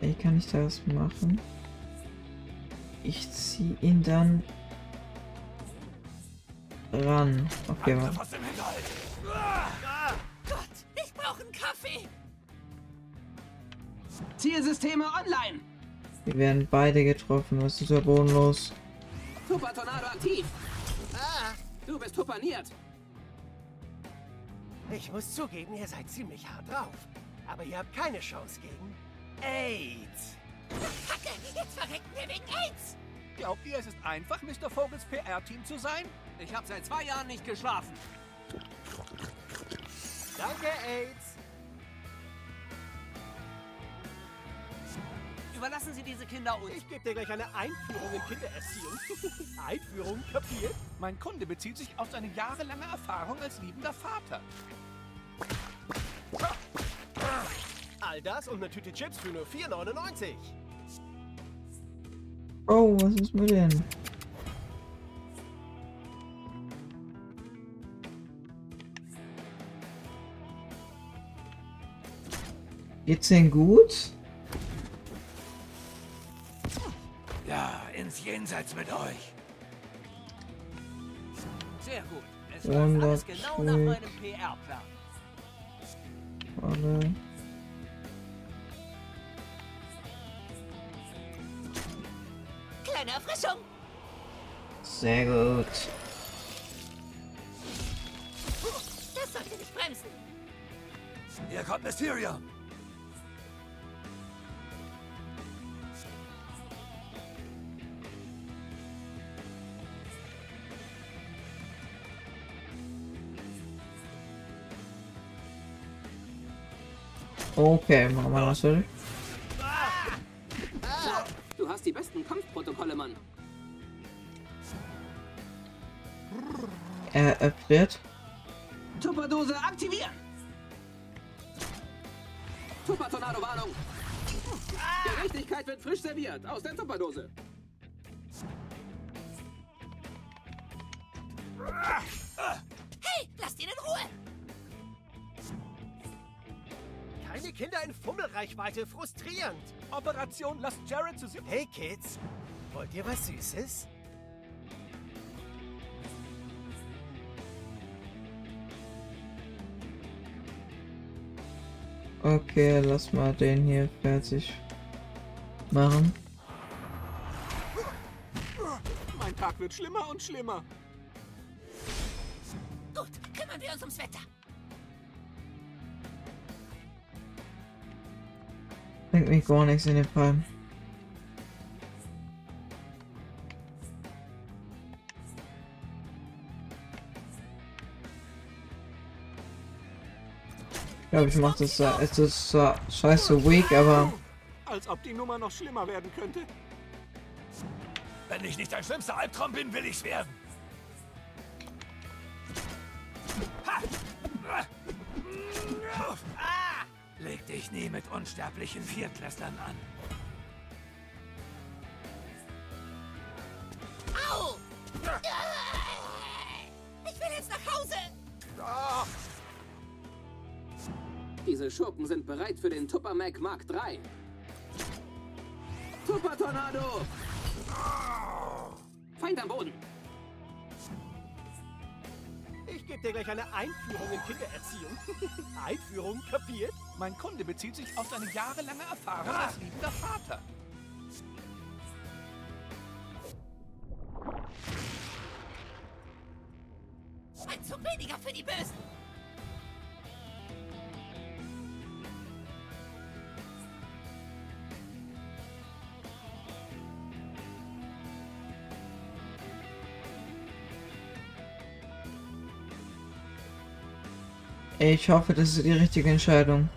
Wie kann ich das machen? Ich zieh ihn dann ran. Okay. Aus dem Hinterhalt. Ah, Gott, ich brauche einen Kaffee. Zielsysteme online. Wir werden beide getroffen. Was ist da bodenlos? Super Tornado aktiv. Ah. Du bist tupaniert. Ich muss zugeben, ihr seid ziemlich hart drauf. Aber ihr habt keine Chance gegen AIDS. Kacke, jetzt verrecken wir wegen AIDS. Glaubt ihr, es ist einfach, Mr. Vogels PR-Team zu sein? Ich habe seit zwei Jahren nicht geschlafen. Danke, AIDS. Überlassen Sie diese Kinder uns. Ich gebe dir gleich eine Einführung in Kindererziehung. Einführung, kapiert? Mein Kunde bezieht sich auf seine jahrelange Erfahrung als liebender Vater. All das und eine Tüte Chips für nur 4,99. Oh, was ist mit denen? Geht's denn gut? Ja, ins Jenseits mit euch. Sehr gut. Es läuft alles 100 genau nach meinem PR-Plan. Warte. Kleine Erfrischung. Sehr gut. Das sollte nicht bremsen. Hier kommt Mysterium. Okay, machen wir natürlich. Du hast die besten Kampfprotokolle, Mann. Er erfriert. Tupperdose aktivieren. Tupper-Tornado-Warnung. Gerechtigkeit wird frisch serviert aus der Tupperdose. Operation Lasst Jared zu sieben. Hey, Kids. Wollt ihr was Süßes? Okay, lass mal den hier fertig machen. Mein Tag wird schlimmer und schlimmer. Gut, kümmern wir uns ums Wetter. Bringt mich gar nichts in den Fall. Ich glaube, ich mache das. äh, Es ist zwar scheiße weak, aber Als ob die Nummer noch schlimmer werden könnte. Wenn ich nicht dein schlimmster Albtraum bin, will ich's werden. Leg dich nie mit unsterblichen Viertklässlern an. Au! Ich will jetzt nach Hause! Diese Schurken sind bereit für den Tupper Mac Mark III. Tupper Tornado! Feind am Boden! Ich gebe dir gleich eine Einführung in Kindererziehung. Einführung, kapiert? Mein Kunde bezieht sich auf seine jahrelange Erfahrung als liebender Vater. Ein Zug weniger für die Bösen! Ich hoffe, das ist die richtige Entscheidung.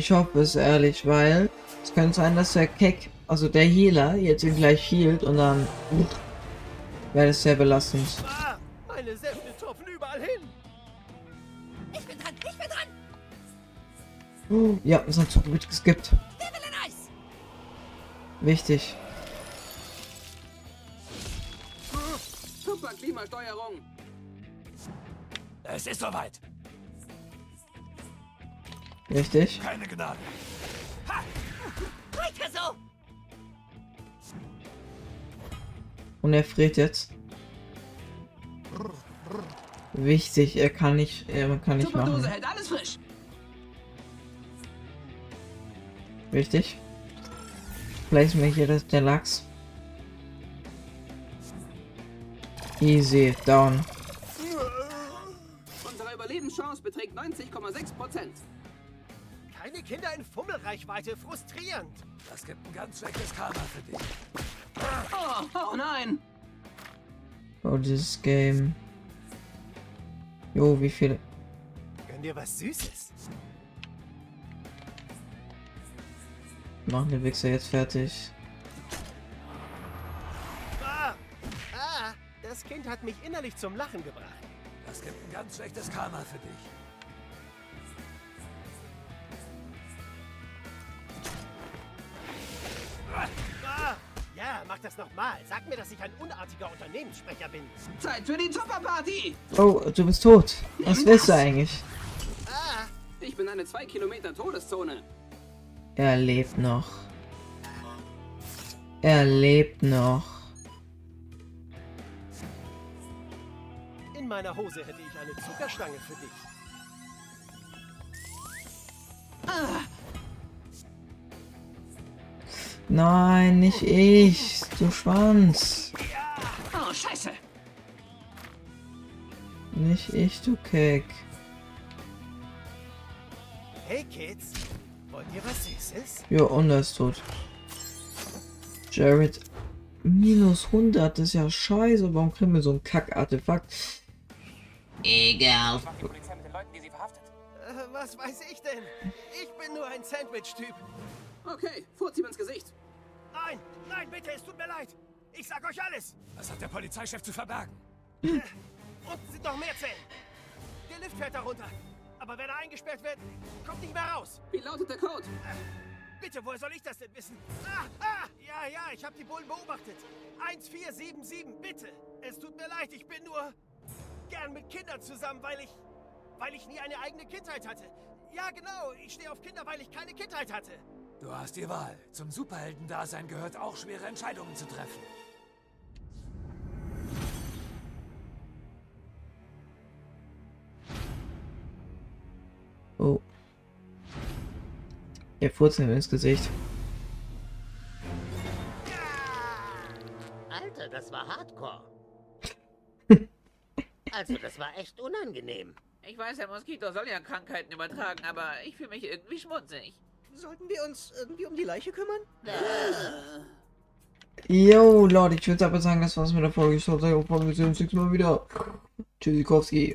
Ich hoffe es ehrlich, weil es könnte sein, dass der Keck, also der Healer, jetzt ihn gleich healt und dann wäre das sehr belastend. Ah, meine Säfte tropfen überall hin. Ich bin dran, ich bin dran! Ja, sein Zug wird geskippt. Devil in Ice! Wichtig. Tupper Klimasteuerung! Es ist soweit. Richtig. Keine Gnade. Weiter so! Und er friert jetzt. Wichtig, er kann nicht, er kann nicht Tupperdose machen. hält alles frisch! Wichtig. Place mir hier das, der Lachs. Easy, down. Unsere Überlebenschance beträgt 90,6 Prozent. Keine Kinder in Fummelreichweite, frustrierend. Das gibt ein ganz schlechtes Karma für dich. Oh, oh nein! Oh, dieses Game. Jo, wie viel? Gönn dir was Süßes. Machen die Wichser jetzt fertig? Ah, ah, das Kind hat mich innerlich zum Lachen gebracht. Das gibt ein ganz schlechtes Karma für dich. Ja, mach das nochmal. Sag mir, dass ich ein unartiger Unternehmenssprecher bin. Zeit für die Tupper-Party! Oh, du bist tot. Was willst du eigentlich? Ah, Ich bin eine 2 Kilometer Todeszone. Er lebt noch. Er lebt noch. in meiner Hose hätte ich eine Zuckerstange für dich. Nein, nicht ich. Du Schwanz. Oh, scheiße! Nicht ich, du Keck. Hey Kids, wollt ihr was Süßes? Jo, und er ist tot. Jared. Minus 100, das ist ja scheiße. Warum kriegen wir so ein Kack-Artefakt? Egal. Äh, was weiß ich denn? Ich bin nur ein Sandwich-Typ. Okay, ihm ins Gesicht. Nein, nein, bitte, es tut mir leid. Ich sag euch alles. Was hat der Polizeichef zu verbergen? Unten sind noch mehr Zellen. Der Lift fährt da runter. Aber wenn er eingesperrt wird, kommt nicht mehr raus. Wie lautet der Code? Bitte, woher soll ich das denn wissen? Ah, ah, ja, ja, ich habe die Bullen beobachtet. 1477, bitte. Es tut mir leid, ich bin nur gern mit Kindern zusammen, weil ich, weil ich nie eine eigene Kindheit hatte. Ja, genau, ich stehe auf Kinder, weil ich keine Kindheit hatte. Du hast die Wahl. Zum Superheldendasein gehört auch schwere Entscheidungen zu treffen. Oh. Er furzt ihm ins Gesicht. Alter, das war Hardcore. also, das war echt unangenehm. Ich weiß, der Moskito soll ja Krankheiten übertragen, aber ich fühle mich irgendwie schmutzig. Sollten wir uns irgendwie um die Leiche kümmern? Yo, Leute, ich würde aber sagen, das war's mit der Folge. Ich hoffe, wir sehen uns nächstes Mal wieder. Tschüssikowski.